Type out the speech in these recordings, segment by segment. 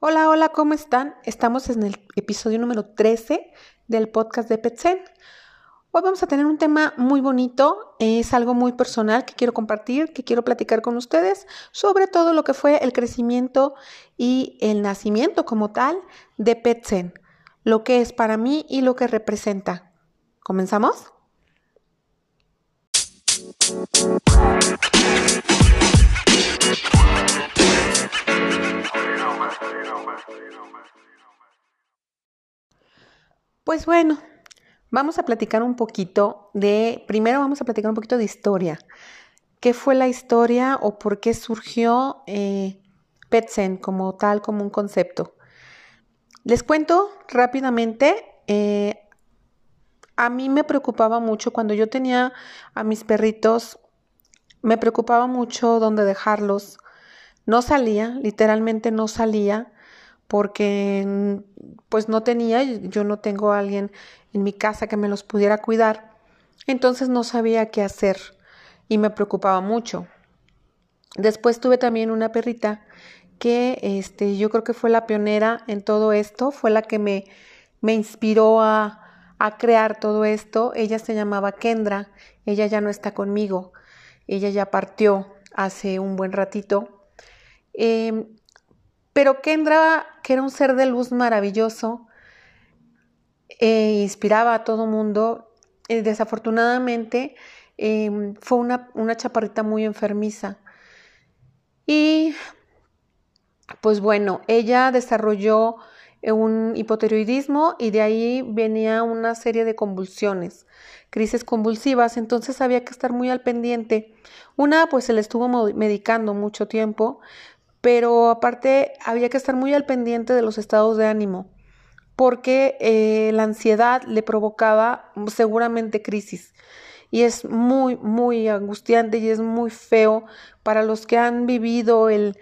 Hola, hola, ¿cómo están? Estamos en el episodio número 13 del podcast de PetSen. Hoy vamos a tener un tema muy bonito, es algo muy personal que quiero compartir, que quiero platicar con ustedes sobre todo lo que fue el crecimiento y el nacimiento como tal de PetSen, lo que es para mí y lo que representa. ¿Comenzamos? Pues bueno, vamos a platicar un poquito de, primero vamos a platicar un poquito de historia. ¿Qué fue la historia o por qué surgió eh, PetSen como tal, como un concepto? Les cuento rápidamente, eh, a mí me preocupaba mucho cuando yo tenía a mis perritos, me preocupaba mucho dónde dejarlos. No salía, literalmente no salía porque pues no tenía, yo no tengo a alguien en mi casa que me los pudiera cuidar, entonces no sabía qué hacer y me preocupaba mucho. Después tuve también una perrita que este, yo creo que fue la pionera en todo esto, fue la que me, me inspiró a, a crear todo esto. Ella se llamaba Kendra, ella ya no está conmigo, ella ya partió hace un buen ratito. Em, pero Kendra, que era un ser de luz maravilloso, eh, inspiraba a todo mundo, eh, desafortunadamente em, fue una, una chaparrita muy enfermiza. Y pues bueno, ella desarrolló un hipotiroidismo y de ahí venía una serie de convulsiones, crisis convulsivas, entonces había que estar muy al pendiente. Una, pues se le estuvo medicando mucho tiempo, pero aparte había que estar muy al pendiente de los estados de ánimo, porque eh, la ansiedad le provocaba seguramente crisis. Y es muy, muy angustiante y es muy feo para los que han vivido el,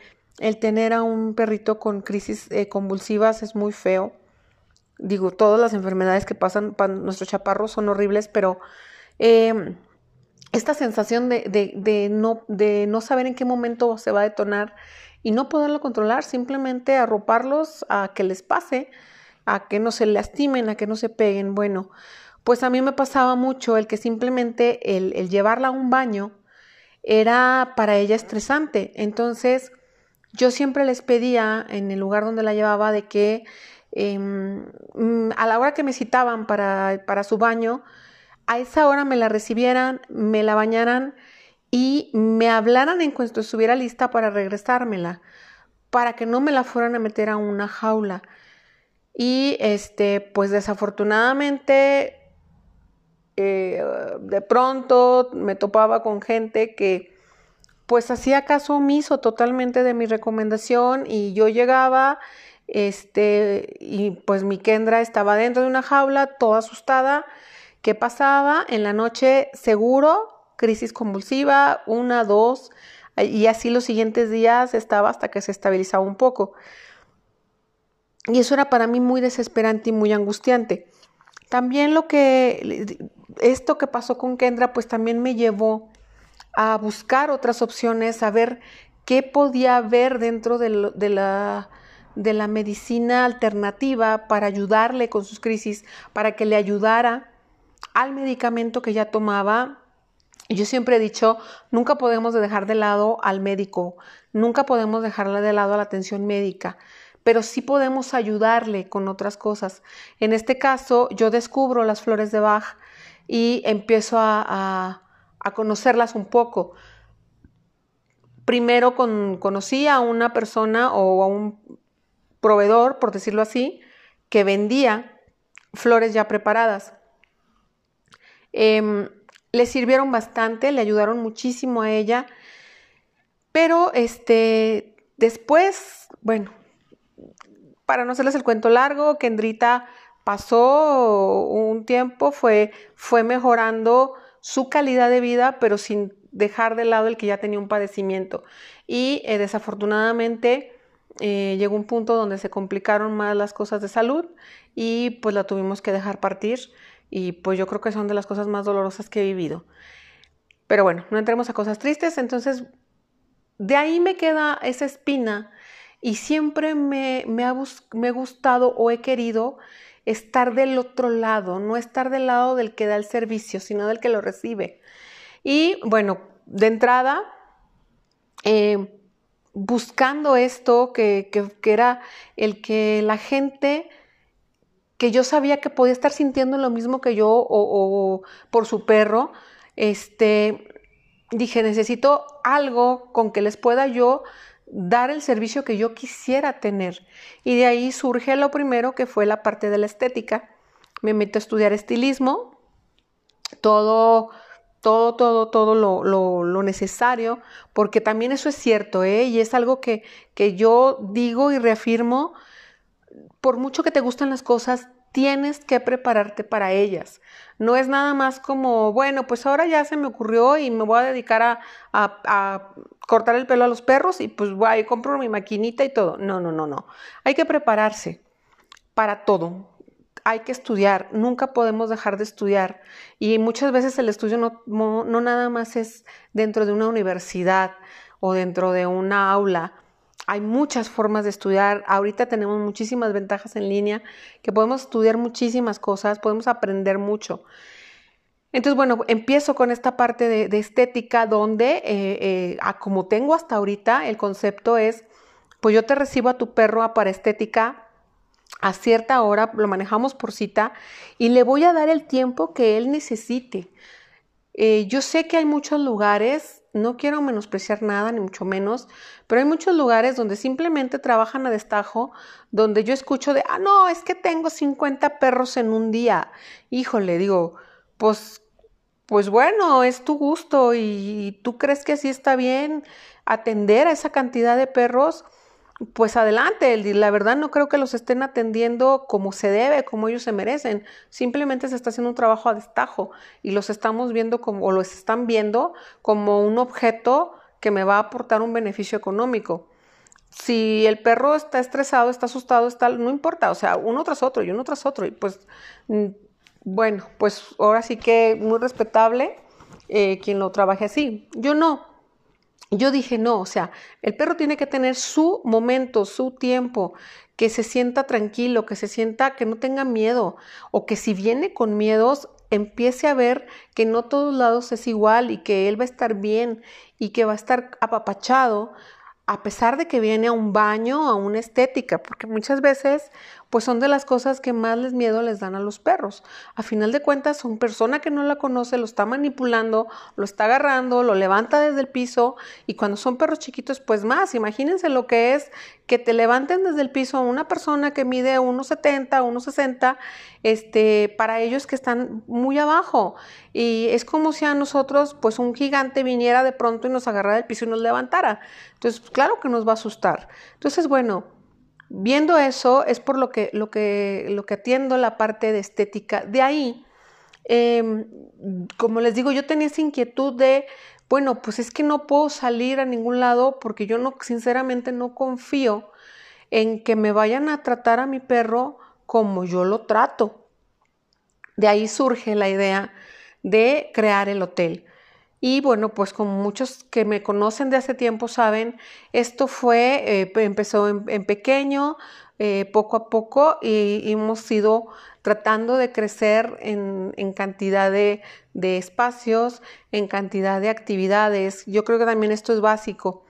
tener a un perrito con crisis eh, convulsivas, es muy feo. Digo, todas las enfermedades que pasan para nuestros chaparros son horribles, pero em, esta sensación de, no, de no saber en qué momento se va a detonar y no poderlo controlar, simplemente arroparlos a que les pase, a que no se lastimen, a que no se peguen. Bueno, pues a mí me pasaba mucho el que simplemente el, llevarla a un baño era para ella estresante. Entonces, yo siempre les pedía en el lugar donde la llevaba de que em, a la hora que me citaban para, para su baño, a esa hora me la recibieran, me la bañaran y me hablaran en cuanto estuviera lista para regresármela, para que no me la fueran a meter a una jaula. Y este, pues desafortunadamente, eh, de pronto me topaba con gente que pues hacía caso omiso totalmente de mi recomendación y yo llegaba, este, y pues mi Kendra estaba dentro de una jaula, toda asustada. ¿Qué pasaba? En la noche seguro crisis convulsiva, una, dos, y así los siguientes días estaba hasta que se estabilizaba un poco. Y eso era para mí muy desesperante y muy angustiante. También lo que, esto que pasó con Kendra, pues también me llevó a buscar otras opciones, a ver qué podía haber dentro de, de, la, de la medicina alternativa para ayudarle con sus crisis, para que le ayudara al medicamento que ya tomaba yo siempre he dicho, nunca podemos dejar de lado al médico, nunca podemos dejarle de lado a la atención médica, pero sí podemos ayudarle con otras cosas. En este caso, yo descubro las flores de Bach y empiezo a, conocerlas un poco. Primero conocí a una persona o a un proveedor, por decirlo así, que vendía flores ya preparadas. Em, le sirvieron bastante, le ayudaron muchísimo a ella. Pero este, después, bueno, para no hacerles el cuento largo, Kendrita pasó un tiempo, fue, fue mejorando su calidad de vida, pero sin dejar de lado el que ya tenía un padecimiento. Y eh, desafortunadamente eh, llegó un punto donde se complicaron más las cosas de salud y pues la tuvimos que dejar partir y pues yo creo que son de las cosas más dolorosas que he vivido. Pero bueno, no entremos a cosas tristes, entonces de ahí me queda esa espina y siempre me, me ha me gustado o he querido estar del otro lado, no estar del lado del que da el servicio, sino del que lo recibe. Y bueno, de entrada, eh, buscando esto, que, era el que la gente que yo sabía que podía estar sintiendo lo mismo que yo o, por su perro, este, dije, necesito algo con que les pueda yo dar el servicio que yo quisiera tener. Y de ahí surge lo primero que fue la parte de la estética. Me meto a estudiar estilismo, todo todo, todo, todo lo, necesario, porque también eso es cierto, ¿eh? Y es algo que, que yo digo y reafirmo, por mucho que te gusten las cosas, tienes que prepararte para ellas. No es nada más como, bueno, pues ahora ya se me ocurrió y me voy a dedicar a, a, cortar el pelo a los perros y pues voy a compro mi maquinita y todo. No, no, no, no. Hay que prepararse para todo hay que estudiar, nunca podemos dejar de estudiar. Y muchas veces el estudio no, no, nada más es dentro de una universidad o dentro de una aula. Hay muchas formas de estudiar. Ahorita tenemos muchísimas ventajas en línea, que podemos estudiar muchísimas cosas, podemos aprender mucho. Entonces, bueno, empiezo con esta parte de, estética donde, eh, eh, como tengo hasta ahorita, el concepto es, pues yo te recibo a tu perro para estética a cierta hora, lo manejamos por cita y le voy a dar el tiempo que él necesite. Eh, yo sé que hay muchos lugares, no quiero menospreciar nada, ni mucho menos, pero hay muchos lugares donde simplemente trabajan a destajo, donde yo escucho de, ah, no, es que tengo 50 perros en un día. Híjole, digo, pues, pues bueno, es tu gusto y tú crees que así está bien atender a esa cantidad de perros pues adelante, la verdad no creo que los estén atendiendo como se debe, como ellos se merecen. Simplemente se está haciendo un trabajo a destajo y los estamos viendo como, o los están viendo como un objeto que me va a aportar un beneficio económico. Si el perro está estresado, está asustado, está, no importa, o sea, uno tras otro y uno tras otro. Y pues, mm, bueno, pues ahora sí que muy respetable eh, quien lo trabaje así. Yo no, yo dije, no, o sea, el perro tiene que tener su momento, su tiempo, que se sienta tranquilo, que se sienta, que no tenga miedo, o que si viene con miedos, empiece a ver que no todos lados es igual y que él va a estar bien y que va a estar apapachado, a pesar de que viene a un baño, a una estética, porque muchas veces pues son de las cosas que más les miedo les dan a los perros. A final de cuentas, son persona que no la conoce, lo está manipulando, lo está agarrando, lo levanta desde el piso y cuando son perros chiquitos, pues más, imagínense lo que es que te levanten desde el piso una persona que mide 1,70, 1,60, este, para ellos que están muy abajo. Y es como si a nosotros, pues un gigante viniera de pronto y nos agarrara del piso y nos levantara. Entonces, claro que nos va a asustar. Entonces, bueno, Viendo eso es por lo que, lo que, lo que atiendo la parte de estética. De ahí, em, como les digo, yo tenía esa inquietud de, bueno, pues es que no puedo salir a ningún lado porque yo no, sinceramente no confío en que me vayan a tratar a mi perro como yo lo trato. De ahí surge la idea de crear el hotel. Y bueno, pues como muchos que me conocen de hace tiempo saben, esto fue, eh, empezó en, pequeño, eh, poco a poco, y, hemos ido tratando de crecer en, cantidad de, de, espacios, en cantidad de actividades. Yo creo que también esto es básico.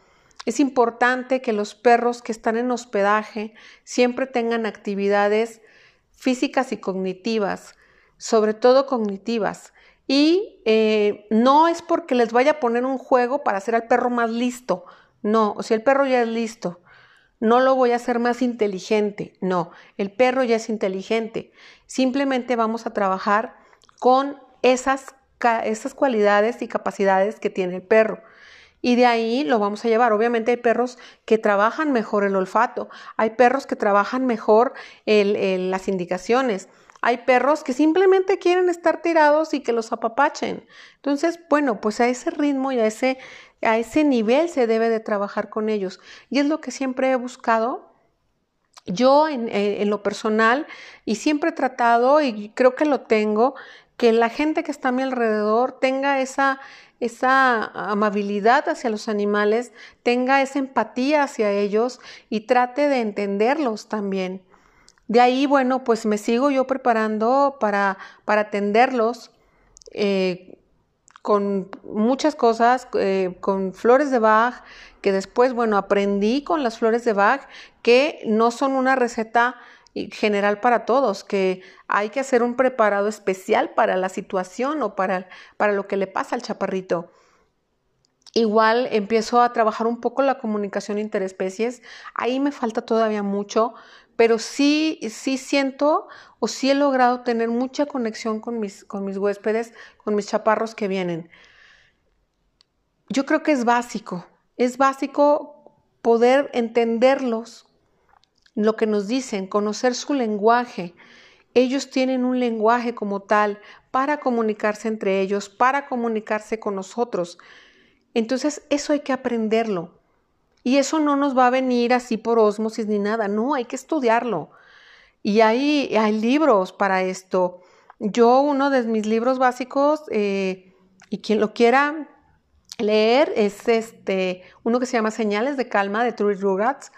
Es importante que los perros que están en hospedaje siempre tengan actividades físicas y cognitivas, sobre todo cognitivas. Y eh, no es porque les vaya a poner un juego para hacer al perro más listo. No, o sea, el perro ya es listo. No lo voy a hacer más inteligente. No, el perro ya es inteligente. Simplemente vamos a trabajar con esas, esas cualidades y capacidades que tiene el perro. Y de ahí lo vamos a llevar. Obviamente hay perros que trabajan mejor el olfato, hay perros que trabajan mejor las indicaciones, hay perros que simplemente quieren estar tirados y que los apapachen. Entonces, bueno, pues a ese ritmo y a ese, a ese nivel se debe de trabajar con ellos. Y es lo que siempre he buscado yo en, en, lo personal y siempre he tratado y creo que lo tengo, que la gente que está a mi alrededor tenga esa, esa amabilidad hacia los animales, tenga esa empatía hacia ellos y trate de entenderlos también. De ahí, bueno, pues me sigo yo preparando para, para atenderlos eh, con muchas cosas, eh, con flores de Bach, que después, bueno, aprendí con las flores de Bach que no son una receta general para todos, que hay que hacer un preparado especial para la situación o para, para lo que le pasa al chaparrito. Igual empiezo a trabajar un poco la comunicación interespecies. Ahí me falta todavía mucho, pero sí, sí siento o sí he logrado tener mucha conexión con mis, con mis huéspedes, con mis chaparros que vienen. Yo creo que es básico, es básico poder entenderlos, lo que nos dicen, conocer su lenguaje. Ellos tienen un lenguaje como tal para comunicarse entre ellos, para comunicarse con nosotros. Entonces, eso hay que aprenderlo. Y eso no nos va a venir así por osmosis ni nada, no, hay que estudiarlo. Y hay, hay libros para esto. Yo, uno de mis libros básicos, eh, y quien lo quiera leer, es este, uno que se llama Señales de Calma de Trudy Rugatz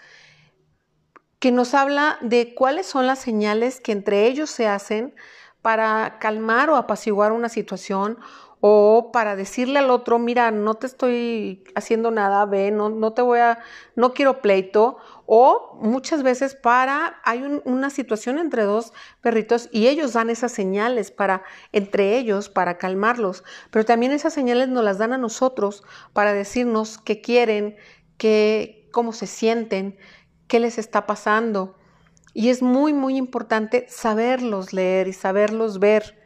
que nos habla de cuáles son las señales que entre ellos se hacen para calmar o apaciguar una situación o para decirle al otro, mira, no te estoy haciendo nada, ve, no, no te voy a, no quiero pleito, o muchas veces para, hay una situación entre dos perritos y ellos dan esas señales para, entre ellos, para calmarlos, pero también esas señales nos las dan a nosotros para decirnos qué quieren, qué, cómo se sienten, qué les está pasando. Y es muy, muy importante saberlos leer y saberlos ver.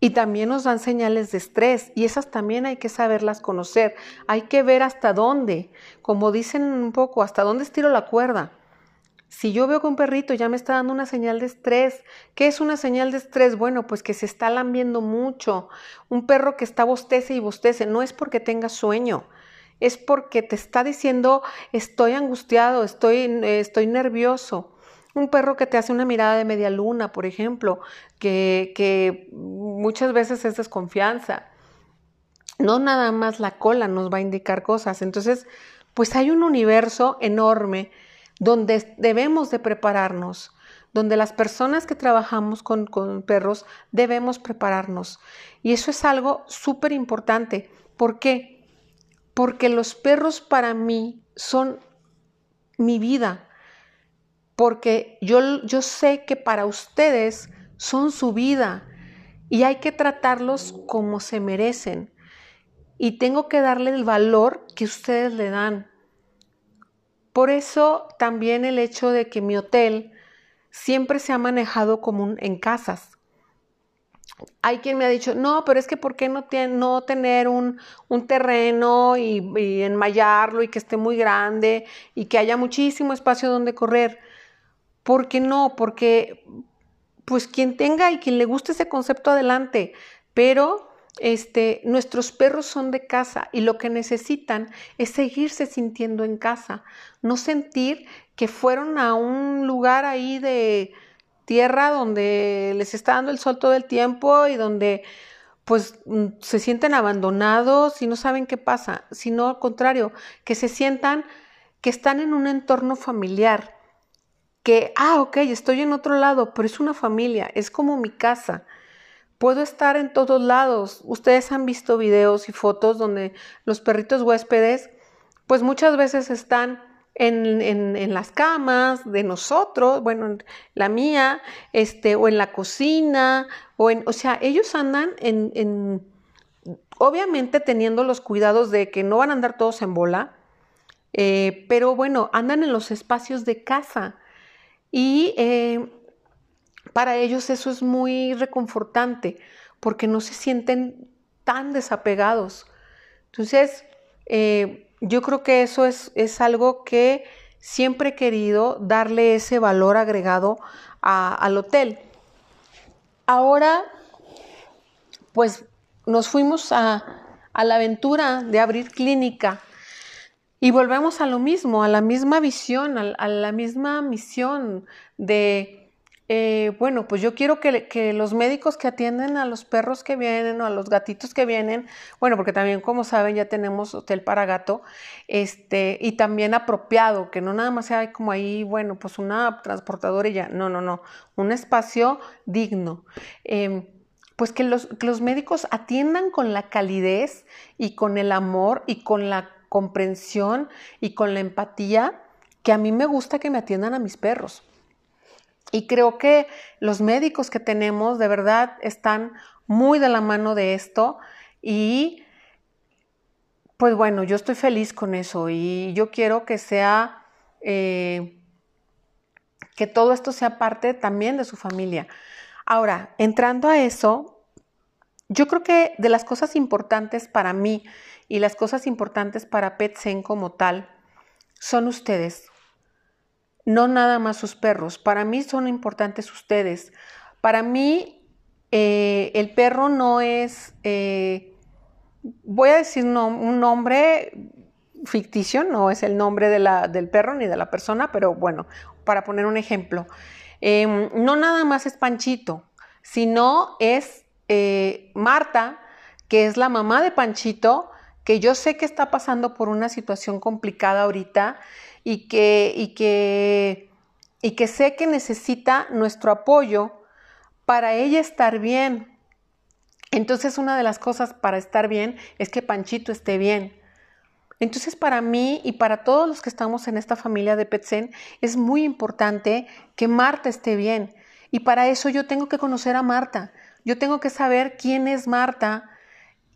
Y también nos dan señales de estrés y esas también hay que saberlas conocer. Hay que ver hasta dónde, como dicen un poco, hasta dónde estiro la cuerda. Si yo veo que un perrito ya me está dando una señal de estrés, ¿qué es una señal de estrés? Bueno, pues que se está lambiendo mucho. Un perro que está bostece y bostece, no es porque tenga sueño, es porque te está diciendo estoy angustiado, estoy, estoy nervioso. Un perro que te hace una mirada de media luna, por ejemplo, que, que muchas veces es desconfianza. No nada más la cola nos va a indicar cosas. Entonces, pues hay un universo enorme donde debemos de prepararnos, donde las personas que trabajamos con, con perros debemos prepararnos. Y eso es algo súper importante. ¿Por qué? porque los perros para mí son mi vida, porque yo, yo sé que para ustedes son su vida y hay que tratarlos como se merecen y tengo que darle el valor que ustedes le dan. Por eso también el hecho de que mi hotel siempre se ha manejado como en casas hay quien me ha dicho, no, pero es que ¿por qué no, no tener un, terreno y, y, enmayarlo y que esté muy grande y que haya muchísimo espacio donde correr? ¿Por qué no? Porque pues quien tenga y quien le guste ese concepto adelante, pero este, nuestros perros son de casa y lo que necesitan es seguirse sintiendo en casa, no sentir que fueron a un lugar ahí de tierra donde les está dando el sol todo el tiempo y donde pues se sienten abandonados y no saben qué pasa, sino al contrario, que se sientan que están en un entorno familiar, que, ah, ok, estoy en otro lado, pero es una familia, es como mi casa. Puedo estar en todos lados. Ustedes han visto videos y fotos donde los perritos huéspedes, pues muchas veces están en, las camas de nosotros, bueno, la mía, este, o en la cocina, o en, o sea, ellos andan en, en, obviamente teniendo los cuidados de que no van a andar todos en bola, eh, pero bueno, andan en los espacios de casa y eh, para ellos eso es muy reconfortante porque no se sienten tan desapegados. Entonces, eh, yo creo que eso es, es algo que siempre he querido darle ese valor agregado al hotel. Ahora, pues nos fuimos a, la aventura de abrir clínica y volvemos a lo mismo, a la misma visión, a, la misma misión de eh, bueno, pues yo quiero que, los médicos que atienden a los perros que vienen o a los gatitos que vienen, bueno, porque también como saben ya tenemos hotel para gato, este, y también apropiado, que no nada más sea como ahí, bueno, pues una transportadora y ya, no, no, no, un espacio digno. Em, pues que los, que los médicos atiendan con la calidez y con el amor y con la comprensión y con la empatía que a mí me gusta que me atiendan a mis perros. Y creo que los médicos que tenemos de verdad están muy de la mano de esto y pues bueno, yo estoy feliz con eso y yo quiero que sea, eh, que todo esto sea parte también de su familia. Ahora, entrando a eso, yo creo que de las cosas importantes para mí y las cosas importantes para PetSen como tal son ustedes, no nada más sus perros. Para mí son importantes ustedes. Para mí eh, el perro no es, eh, voy a decir un nombre ficticio, no es el nombre del perro ni de la persona, pero bueno, para poner un ejemplo, em, no nada más es Panchito, sino es eh, Marta, que es la mamá de Panchito, que yo sé que está pasando por una situación complicada ahorita y que, y que, y que sé que necesita nuestro apoyo para ella estar bien. Entonces una de las cosas para estar bien es que Panchito esté bien. Entonces para mí y para todos los que estamos en esta familia de Petsen es muy importante que Marta esté bien. Y para eso yo tengo que conocer a Marta. Yo tengo que saber quién es Marta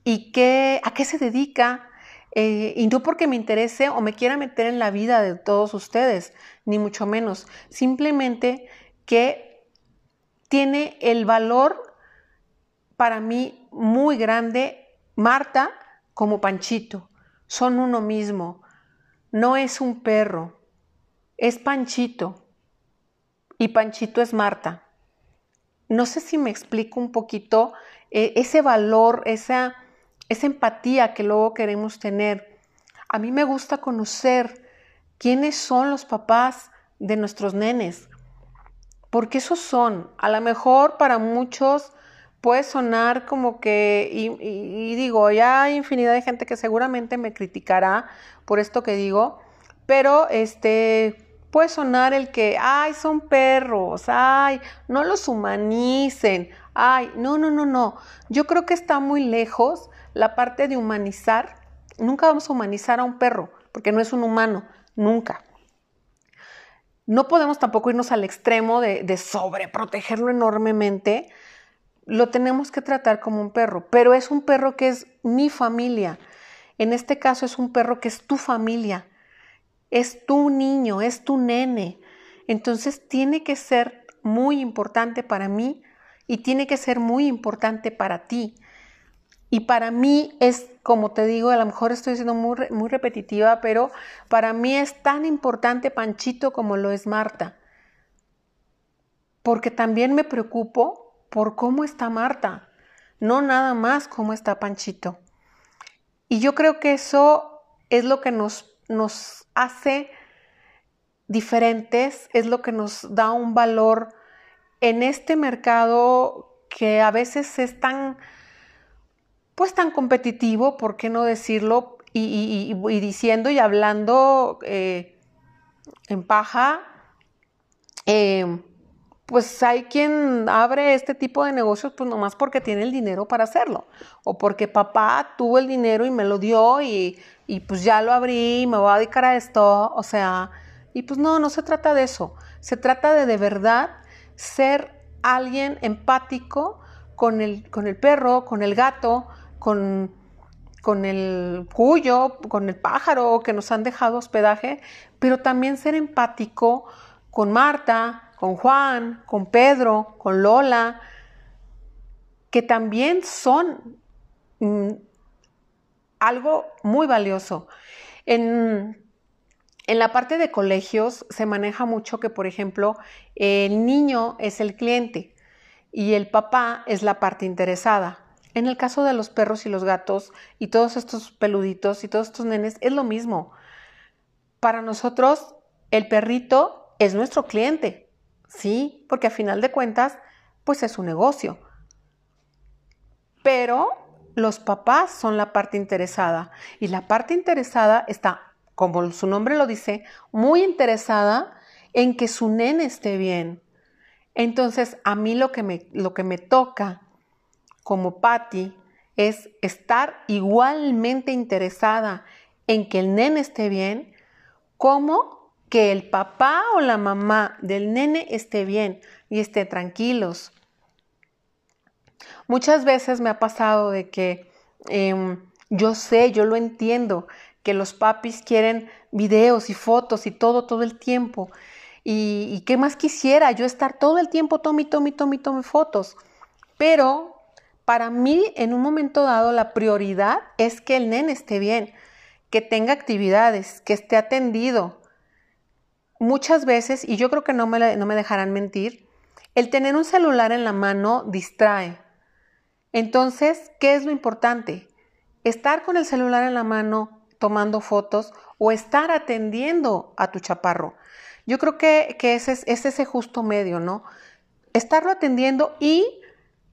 y qué, a qué se dedica, eh, y no porque me interese o me quiera meter en la vida de todos ustedes, ni mucho menos. Simplemente que tiene el valor para mí muy grande Marta como Panchito. Son uno mismo. No es un perro, es Panchito. Y Panchito es Marta. No sé si me explico un poquito eh, ese valor, esa esa empatía que luego queremos tener. A mí me gusta conocer quiénes son los papás de nuestros nenes, porque esos son, a lo mejor para muchos puede sonar como que, y, digo, ya hay infinidad de gente que seguramente me criticará por esto que digo, pero este puede sonar el que, ay, son perros, ay, no los humanicen, ay, no, no, no, no. Yo creo que está muy lejos la parte de humanizar, nunca vamos a humanizar a un perro, porque no es un humano, nunca. No podemos tampoco irnos al extremo de, de sobreprotegerlo enormemente. Lo tenemos que tratar como un perro, pero es un perro que es mi familia. En este caso es un perro que es tu familia, es tu niño, es tu nene. Entonces tiene que ser muy importante para mí y tiene que ser muy importante para ti. Y para mí es, como te digo, a lo mejor estoy siendo muy, muy repetitiva, pero para mí es tan importante Panchito como lo es Marta. Porque también me preocupo por cómo está Marta, no nada más cómo está Panchito. Y yo creo que eso es lo que nos, nos hace diferentes, es lo que nos da un valor en este mercado que a veces es tan pues tan competitivo, ¿por qué no decirlo? Y, diciendo y hablando eh, en paja, eh, pues hay quien abre este tipo de negocios pues nomás porque tiene el dinero para hacerlo, o porque papá tuvo el dinero y me lo dio y, y pues ya lo abrí me voy a dedicar a esto, o sea, y pues no, no se trata de eso, se trata de de verdad ser alguien empático con el, con el perro, con el gato, con, con el cuyo, con el pájaro que nos han dejado hospedaje, pero también ser empático con Marta, con Juan, con Pedro, con Lola, que también son mm, algo muy valioso. En, en la parte de colegios se maneja mucho que, por ejemplo, el niño es el cliente y el papá es la parte interesada. En el caso de los perros y los gatos y todos estos peluditos y todos estos nenes es lo mismo. Para nosotros el perrito es nuestro cliente. Sí, porque a final de cuentas, pues es un negocio. Pero los papás son la parte interesada y la parte interesada está, como su nombre lo dice, muy interesada en que su nene esté bien. Entonces, a mí lo que me, lo que me toca como Patty es estar igualmente interesada en que el nene esté bien, como que el papá o la mamá del nene esté bien y esté tranquilos. Muchas veces me ha pasado de que em, yo sé, yo lo entiendo, que los papis quieren videos y fotos y todo, todo el tiempo. Y, y qué más quisiera yo estar todo el tiempo, tome, tome, tome, tome fotos. Pero para mí, en un momento dado, la prioridad es que el nene esté bien, que tenga actividades, que esté atendido. Muchas veces, y yo creo que no me, no me dejarán mentir, el tener un celular en la mano distrae. Entonces, ¿qué es lo importante? Estar con el celular en la mano tomando fotos o estar atendiendo a tu chaparro. Yo creo que, ese es, ese justo medio, ¿no? Estarlo atendiendo y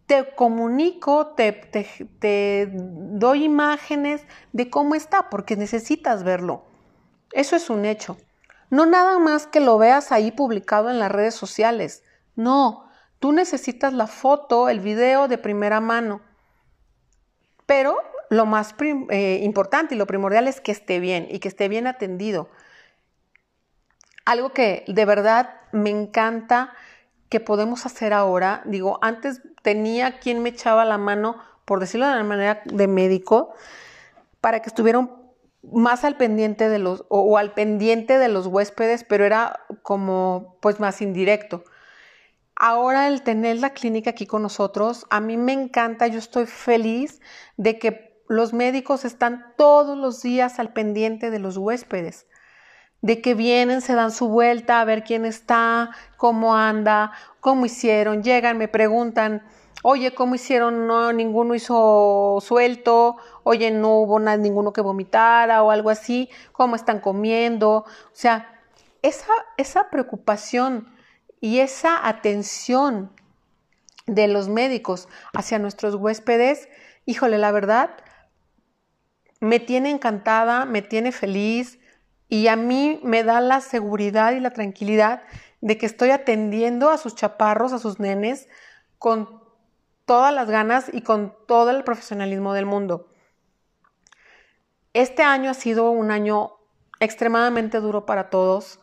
te comunico, te, te, doy imágenes de cómo está, porque necesitas verlo. Eso es un hecho. No nada más que lo veas ahí publicado en las redes sociales. No, tú necesitas la foto, el video de primera mano. Pero lo más eh, importante y lo primordial es que esté bien y que esté bien atendido. Algo que de verdad me encanta que podemos hacer ahora, digo, antes tenía quien me echaba la mano, por decirlo de una manera de médico, para que estuvieran más al pendiente de los, o, al pendiente de los huéspedes, pero era como pues más indirecto. Ahora el tener la clínica aquí con nosotros, a mí me encanta, yo estoy feliz de que los médicos están todos los días al pendiente de los huéspedes de que vienen, se dan su vuelta a ver quién está, cómo anda, cómo hicieron, llegan, me preguntan, oye, ¿cómo hicieron? No, ninguno hizo suelto, oye, no hubo nada, ninguno que vomitara o algo así, cómo están comiendo. O sea, esa, esa preocupación y esa atención de los médicos hacia nuestros huéspedes, híjole, la verdad, me tiene encantada, me tiene feliz, y a mí me da la seguridad y la tranquilidad de que estoy atendiendo a sus chaparros, a sus nenes, con todas las ganas y con todo el profesionalismo del mundo. Este año ha sido un año extremadamente duro para todos.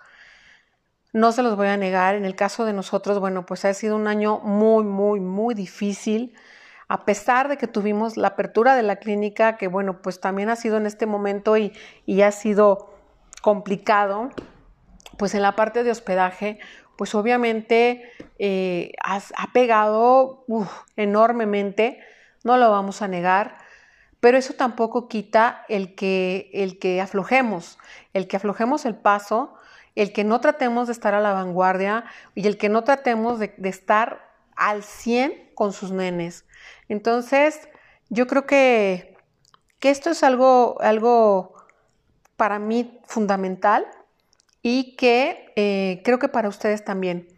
No se los voy a negar. En el caso de nosotros, bueno, pues ha sido un año muy, muy, muy difícil. A pesar de que tuvimos la apertura de la clínica, que bueno, pues también ha sido en este momento y, y ha sido complicado, pues en la parte de hospedaje, pues obviamente eh, ha pegado enormemente, no lo vamos a negar, pero eso tampoco quita el que, el que aflojemos, el que aflojemos el paso, el que no tratemos de estar a la vanguardia y el que no tratemos de, estar al 100 con sus nenes. Entonces, yo creo que, que esto es algo, algo para mí fundamental y que eh, creo que para ustedes también.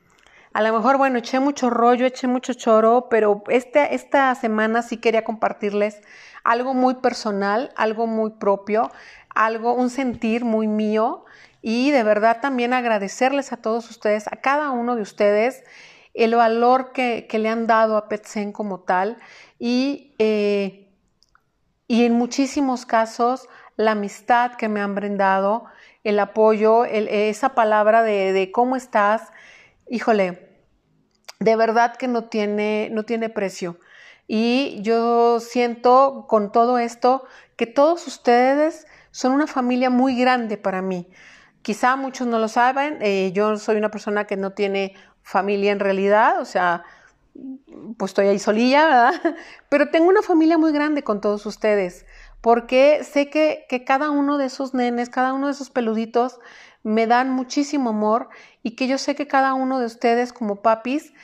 A lo mejor, bueno, eché mucho rollo, eché mucho choro, pero este, esta semana sí quería compartirles algo muy personal, algo muy propio, algo, un sentir muy mío y de verdad también agradecerles a todos ustedes, a cada uno de ustedes, el valor que, le han dado a Petsen como tal y, eh, y en muchísimos casos la amistad que me han brindado, el apoyo, esa palabra de, cómo estás, híjole, de verdad que no tiene, no tiene precio. Y yo siento con todo esto que todos ustedes son una familia muy grande para mí. Quizá muchos no lo saben, eh, yo soy una persona que no tiene familia en realidad, o sea, pues estoy ahí solilla, ¿verdad? Pero tengo una familia muy grande con todos ustedes porque sé que, cada uno de esos nenes, cada uno de esos peluditos me dan muchísimo amor y que yo sé que cada uno de ustedes como papis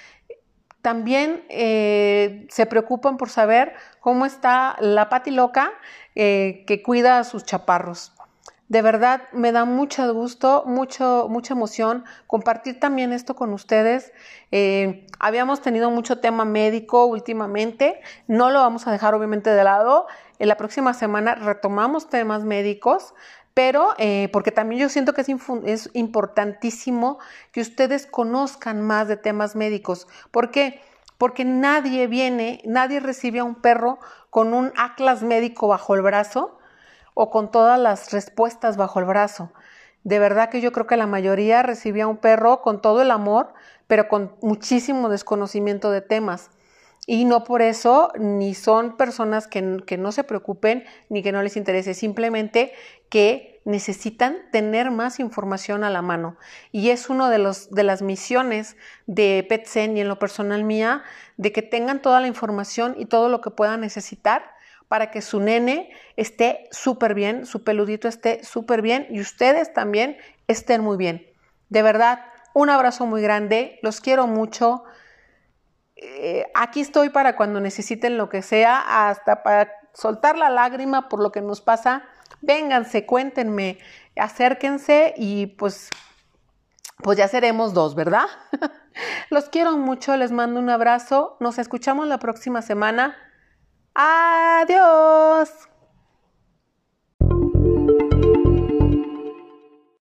también eh, se preocupan por saber cómo está la pati loca eh, que cuida a sus chaparros. De verdad, me da mucho gusto, mucho, mucha emoción compartir también esto con ustedes. Eh, habíamos tenido mucho tema médico últimamente, no lo vamos a dejar obviamente de lado. En la próxima semana retomamos temas médicos, pero eh, porque también yo siento que es, es, importantísimo que ustedes conozcan más de temas médicos. ¿Por qué? Porque nadie viene, nadie recibe a un perro con un atlas médico bajo el brazo o con todas las respuestas bajo el brazo. De verdad que yo creo que la mayoría recibía un perro con todo el amor, pero con muchísimo desconocimiento de temas. Y no por eso ni son personas que, que, no se preocupen ni que no les interese, simplemente que necesitan tener más información a la mano. Y es una de, de las misiones de PetSen y en lo personal mía, de que tengan toda la información y todo lo que puedan necesitar para que su nene esté súper bien, su peludito esté súper bien y ustedes también estén muy bien. De verdad, un abrazo muy grande, los quiero mucho. Eh, aquí estoy para cuando necesiten lo que sea, hasta para soltar la lágrima por lo que nos pasa. Vénganse, cuéntenme, acérquense y pues, pues ya seremos dos, ¿verdad? los quiero mucho, les mando un abrazo, nos escuchamos la próxima semana. Adiós.